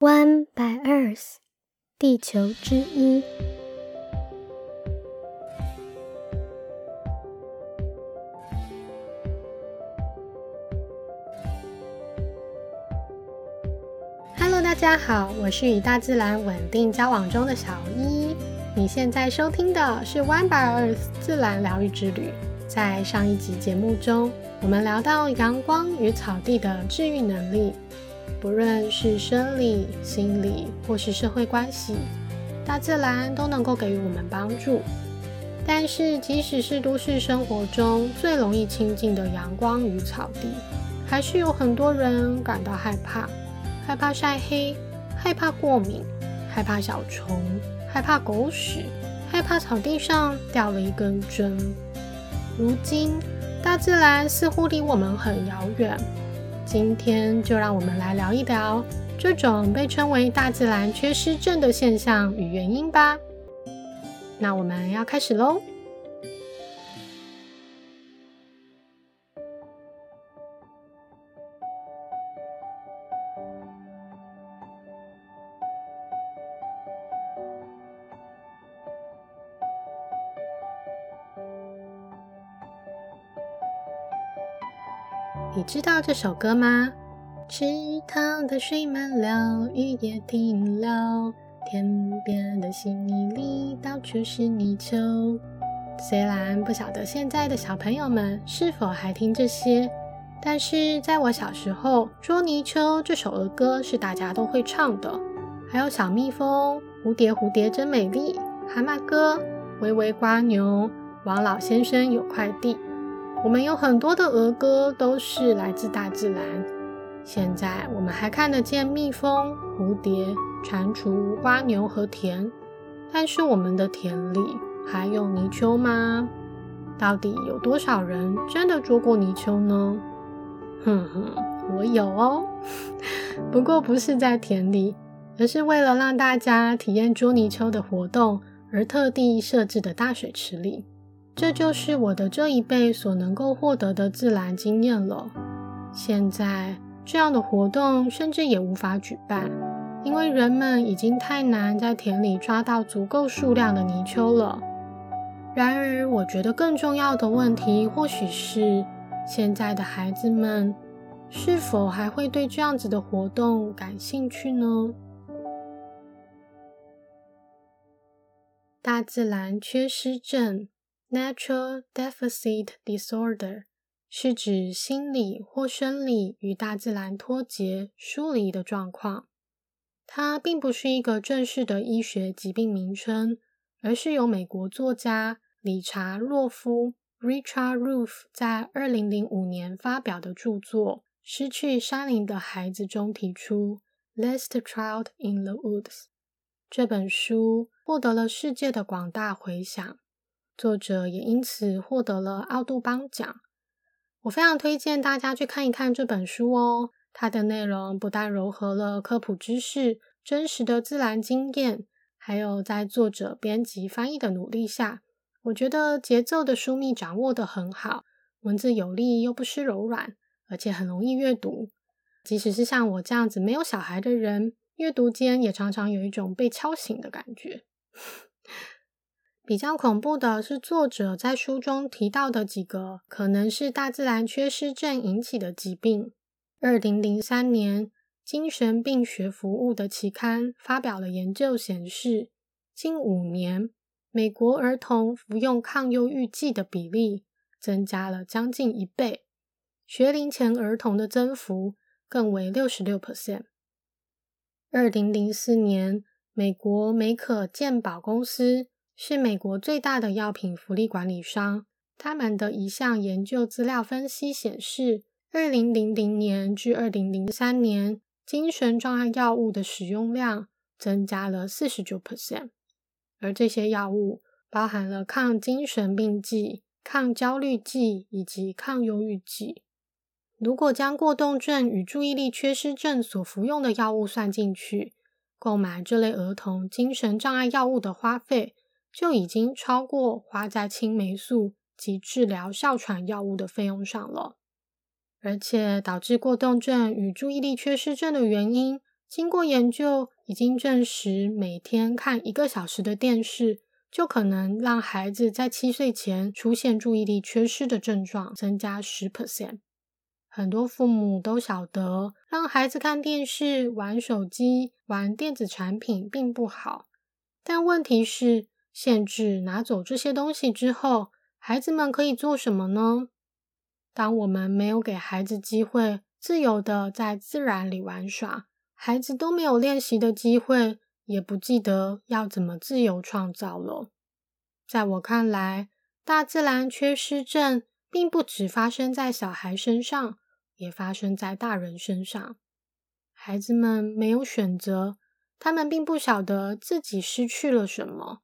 One by Earth，地球之一。Hello，大家好，我是与大自然稳定交往中的小一。你现在收听的是 One by Earth 自然疗愈之旅。在上一集节目中，我们聊到阳光与草地的治愈能力。不论是生理、心理或是社会关系，大自然都能够给予我们帮助。但是，即使是都市生活中最容易亲近的阳光与草地，还是有很多人感到害怕：害怕晒黑，害怕过敏，害怕小虫，害怕狗屎，害怕草地上掉了一根针。如今，大自然似乎离我们很遥远。今天就让我们来聊一聊这种被称为大自然缺失症的现象与原因吧。那我们要开始喽。你知道这首歌吗？池塘的水满了，雨也停了，天边的稀泥里到处是泥鳅。虽然不晓得现在的小朋友们是否还听这些，但是在我小时候，《捉泥鳅》这首儿歌是大家都会唱的。还有小蜜蜂、蝴蝶，蝴蝶真美丽；蛤蟆歌、微微瓜牛、王老先生有块地。我们有很多的儿歌都是来自大自然。现在我们还看得见蜜蜂、蝴蝶、蟾蜍、瓜牛和田，但是我们的田里还有泥鳅吗？到底有多少人真的捉过泥鳅呢？哼哼，我有哦，不过不是在田里，而是为了让大家体验捉泥鳅的活动而特地设置的大水池里。这就是我的这一辈所能够获得的自然经验了。现在这样的活动甚至也无法举办，因为人们已经太难在田里抓到足够数量的泥鳅了。然而，我觉得更重要的问题，或许是现在的孩子们是否还会对这样子的活动感兴趣呢？大自然缺失症。Natural deficit disorder 是指心理或生理与大自然脱节、疏离的状况。它并不是一个正式的医学疾病名称，而是由美国作家理查·洛夫 （Richard Roof） 在二零零五年发表的著作《失去山林的孩子》中提出。Last Child in the Woods 这本书获得了世界的广大回响。作者也因此获得了奥杜邦奖。我非常推荐大家去看一看这本书哦。它的内容不但糅合了科普知识、真实的自然经验，还有在作者编辑翻译的努力下，我觉得节奏的疏密掌握得很好，文字有力又不失柔软，而且很容易阅读。即使是像我这样子没有小孩的人，阅读间也常常有一种被敲醒的感觉。比较恐怖的是，作者在书中提到的几个可能是大自然缺失症引起的疾病。二零零三年，《精神病学服务》的期刊发表了研究显示，近五年，美国儿童服用抗忧郁剂的比例增加了将近一倍，学龄前儿童的增幅更为六十六 percent。二零零四年，美国美可健保公司。是美国最大的药品福利管理商。他们的一项研究资料分析显示，二零零零年至二零零三年，精神障碍药物的使用量增加了四十九 percent，而这些药物包含了抗精神病剂、抗焦虑剂以及抗忧郁剂。如果将过动症与注意力缺失症所服用的药物算进去，购买这类儿童精神障碍药物的花费。就已经超过花在青霉素及治疗哮喘药物的费用上了，而且导致过动症与注意力缺失症的原因，经过研究，已经证实，每天看一个小时的电视，就可能让孩子在七岁前出现注意力缺失的症状增加十 percent。很多父母都晓得，让孩子看电视、玩手机、玩电子产品并不好。但问题是，限制拿走这些东西之后，孩子们可以做什么呢？当我们没有给孩子机会自由的在自然里玩耍，孩子都没有练习的机会，也不记得要怎么自由创造了。在我看来，大自然缺失症并不只发生在小孩身上。也发生在大人身上。孩子们没有选择，他们并不晓得自己失去了什么，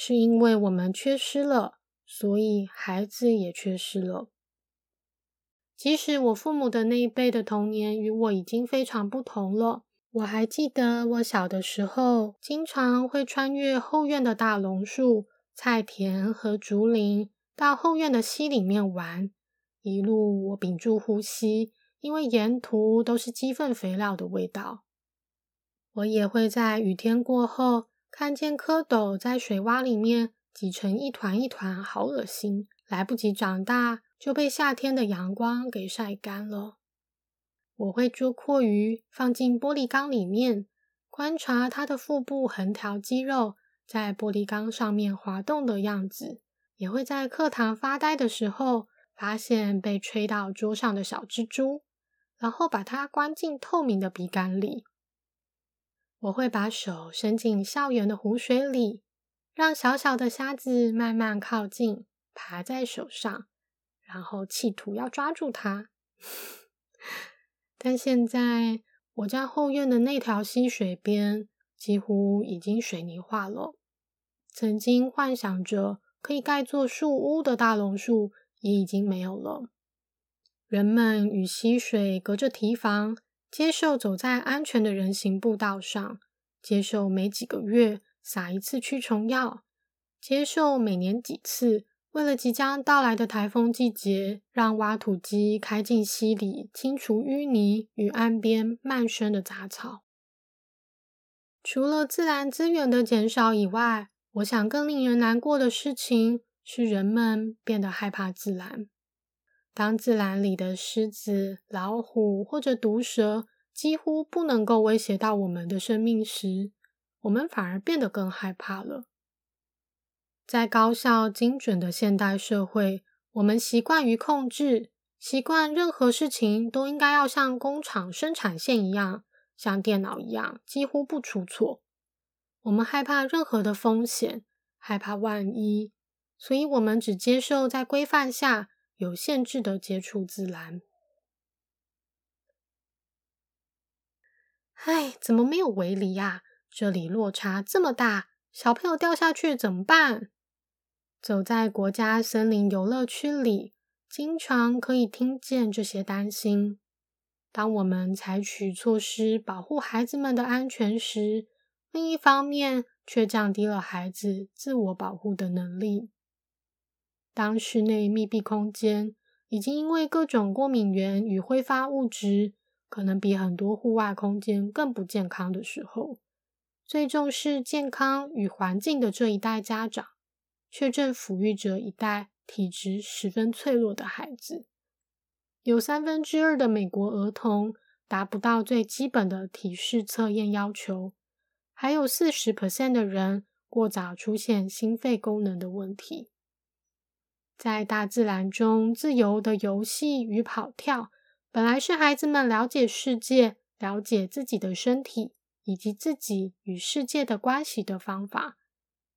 是因为我们缺失了，所以孩子也缺失了。即使我父母的那一辈的童年与我已经非常不同了，我还记得我小的时候，经常会穿越后院的大榕树、菜田和竹林，到后院的溪里面玩。一路我屏住呼吸。因为沿途都是鸡粪肥料的味道，我也会在雨天过后看见蝌蚪在水洼里面挤成一团一团，好恶心！来不及长大就被夏天的阳光给晒干了。我会捉阔鱼放进玻璃缸里面，观察它的腹部横条肌肉在玻璃缸上面滑动的样子。也会在课堂发呆的时候，发现被吹到桌上的小蜘蛛。然后把它关进透明的笔杆里。我会把手伸进校园的湖水里，让小小的虾子慢慢靠近，爬在手上，然后企图要抓住它。但现在我家后院的那条溪水边几乎已经水泥化了。曾经幻想着可以盖座树屋的大榕树也已经没有了。人们与溪水隔着堤防，接受走在安全的人行步道上，接受每几个月撒一次驱虫药，接受每年几次为了即将到来的台风季节，让挖土机开进溪里清除淤泥与岸边漫生的杂草。除了自然资源的减少以外，我想更令人难过的事情是，人们变得害怕自然。当自然里的狮子、老虎或者毒蛇几乎不能够威胁到我们的生命时，我们反而变得更害怕了。在高效精准的现代社会，我们习惯于控制，习惯任何事情都应该要像工厂生产线一样，像电脑一样几乎不出错。我们害怕任何的风险，害怕万一，所以我们只接受在规范下。有限制的接触自然。唉，怎么没有围篱呀？这里落差这么大，小朋友掉下去怎么办？走在国家森林游乐区里，经常可以听见这些担心。当我们采取措施保护孩子们的安全时，另一方面却降低了孩子自我保护的能力。当室内密闭空间已经因为各种过敏源与挥发物质，可能比很多户外空间更不健康的时候，最重视健康与环境的这一代家长，却正抚育着一代体质十分脆弱的孩子。有三分之二的美国儿童达不到最基本的体式测验要求，还有四十 percent 的人过早出现心肺功能的问题。在大自然中自由的游戏与跑跳，本来是孩子们了解世界、了解自己的身体以及自己与世界的关系的方法。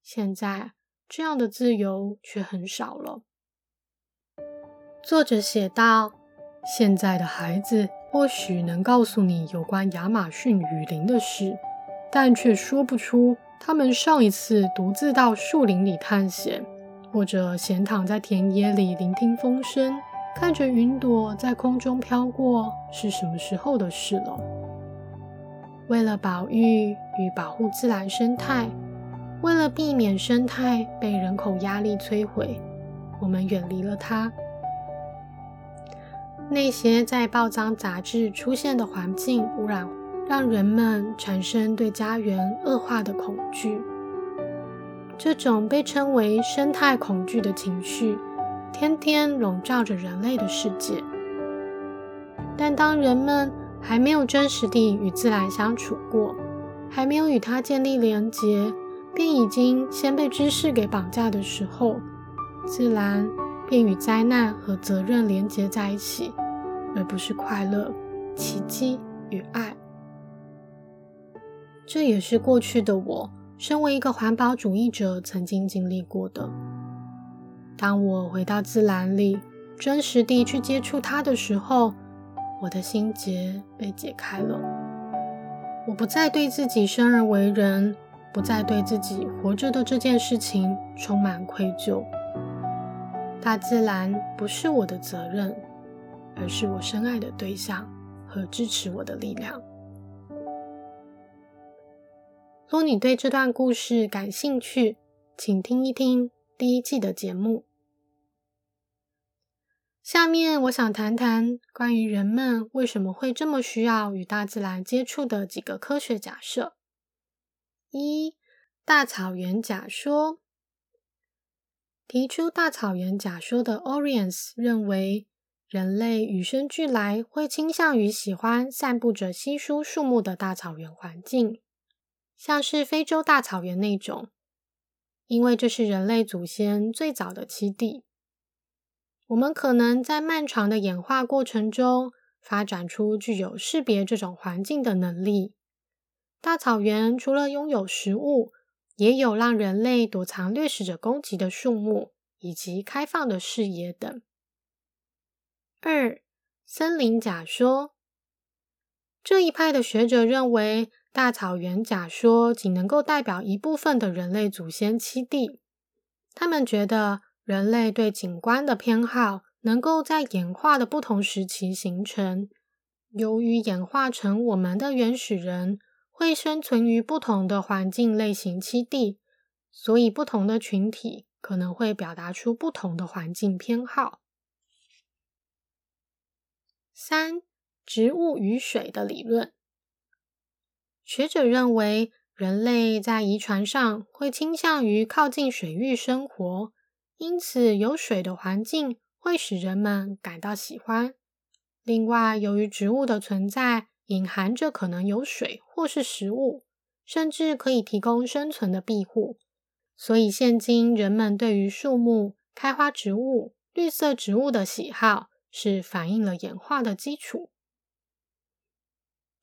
现在，这样的自由却很少了。作者写道：“现在的孩子或许能告诉你有关亚马逊雨林的事，但却说不出他们上一次独自到树林里探险。”或者闲躺在田野里聆听风声，看着云朵在空中飘过，是什么时候的事了？为了保育与保护自然生态，为了避免生态被人口压力摧毁，我们远离了它。那些在报章杂志出现的环境污染让人们产生对家园恶化的恐惧。这种被称为生态恐惧的情绪，天天笼罩着人类的世界。但当人们还没有真实地与自然相处过，还没有与它建立连结，便已经先被知识给绑架的时候，自然便与灾难和责任连结在一起，而不是快乐、奇迹与爱。这也是过去的我，身为一个环保主义者曾经经历过的。当我回到自然里，真实地去接触它的时候，我的心结被解开了。我不再对自己生而为人，不再对自己活着的这件事情充满愧疚。大自然不是我的责任，而是我深爱的对象和支持我的力量。若你对这段故事感兴趣，请听一听第一季的节目。下面我想谈谈关于人们为什么会这么需要与大自然接触的几个科学假设。一、大草原假说。提出大草原假说的 Oriens 认为，人类与生俱来会倾向于喜欢散布着稀疏树木的大草原环境。像是非洲大草原那种，因为这是人类祖先最早的栖地。我们可能在漫长的演化过程中发展出具有识别这种环境的能力。大草原除了拥有食物，也有让人类躲藏掠食者攻击的树木以及开放的视野等。二、森林假说这一派的学者认为。大草原假说仅能够代表一部分的人类祖先栖地。他们觉得人类对景观的偏好能够在演化的不同时期形成。由于演化成我们的原始人会生存于不同的环境类型栖地，所以不同的群体可能会表达出不同的环境偏好。三、植物与水的理论。学者认为，人类在遗传上会倾向于靠近水域生活，因此有水的环境会使人们感到喜欢。另外，由于植物的存在隐含着可能有水或是食物，甚至可以提供生存的庇护，所以现今人们对于树木、开花植物、绿色植物的喜好，是反映了演化的基础。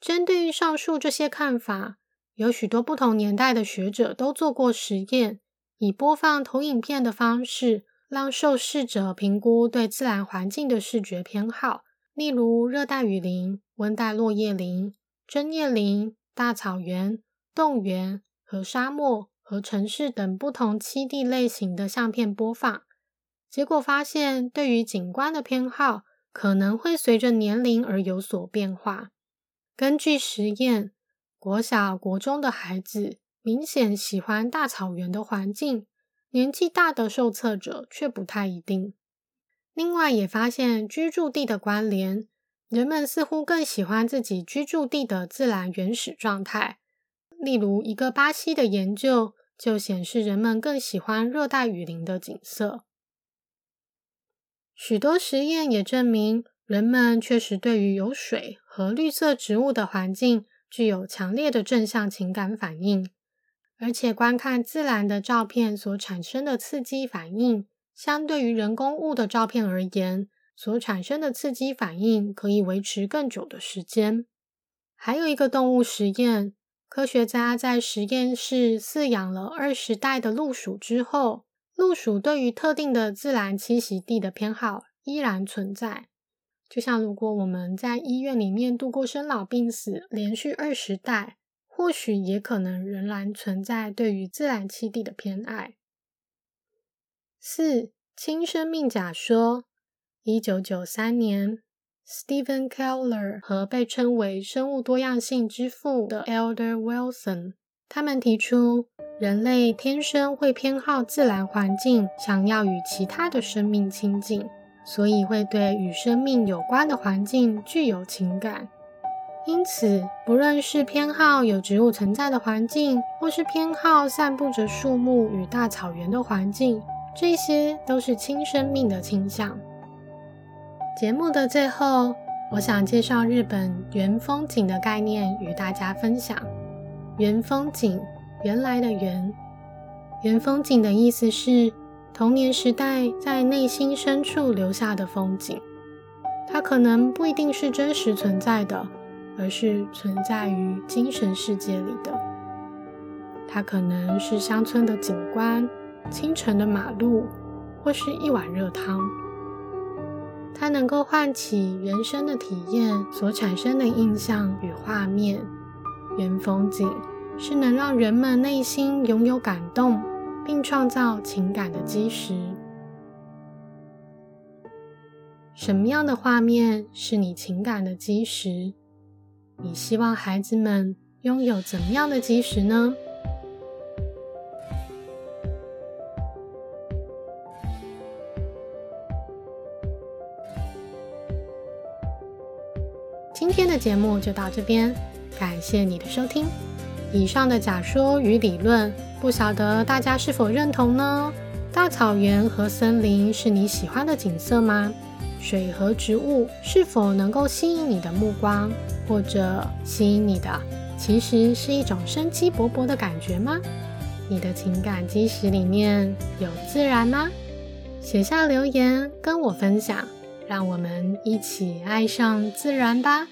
针对于上述这些看法，有许多不同年代的学者都做过实验，以播放投影片的方式，让受试者评估对自然环境的视觉偏好，例如热带雨林、温带落叶林、针叶林、大草原、动园和沙漠和城市等不同栖地类型的相片播放。结果发现，对于景观的偏好可能会随着年龄而有所变化。根据实验，国小、国中的孩子明显喜欢大草原的环境，年纪大的受测者却不太一定。另外，也发现居住地的关联，人们似乎更喜欢自己居住地的自然原始状态。例如，一个巴西的研究就显示，人们更喜欢热带雨林的景色。许多实验也证明。人们确实对于有水和绿色植物的环境具有强烈的正向情感反应，而且观看自然的照片所产生的刺激反应，相对于人工物的照片而言，所产生的刺激反应可以维持更久的时间。还有一个动物实验，科学家在实验室饲养了二十代的鹿鼠之后，鹿鼠对于特定的自然栖息地的偏好依然存在。就像如果我们在医院里面度过生老病死，连续二十代，或许也可能仍然存在对于自然栖地的偏爱。四轻生命假说，一九九三年，Stephen Keller 和被称为生物多样性之父的 Elder Wilson，他们提出人类天生会偏好自然环境，想要与其他的生命亲近。所以会对与生命有关的环境具有情感，因此，不论是偏好有植物存在的环境，或是偏好散布着树木与大草原的环境，这些都是轻生命的倾向。节目的最后，我想介绍日本原风景的概念与大家分享。原风景，原来的原。原风景的意思是童年时代在内心深处留下的风景，它可能不一定是真实存在的。而是存在于精神世界里的。它可能是乡村的景观、清晨的马路，或是一碗热汤。它能够唤起原生的体验所产生的印象与画面。原风景是能让人们内心拥有感动，并创造情感的基石。什么样的画面是你情感的基石？你希望孩子们拥有怎么样的基石呢？今天的节目就到这边，感谢你的收听。以上的假说与理论，不晓得大家是否认同呢？大草原和森林是你喜欢的景色吗？水和植物是否能够吸引你的目光？或者吸引你的，其实是一种生机勃勃的感觉吗？你的情感基石里面有自然吗？写下留言跟我分享，让我们一起爱上自然吧。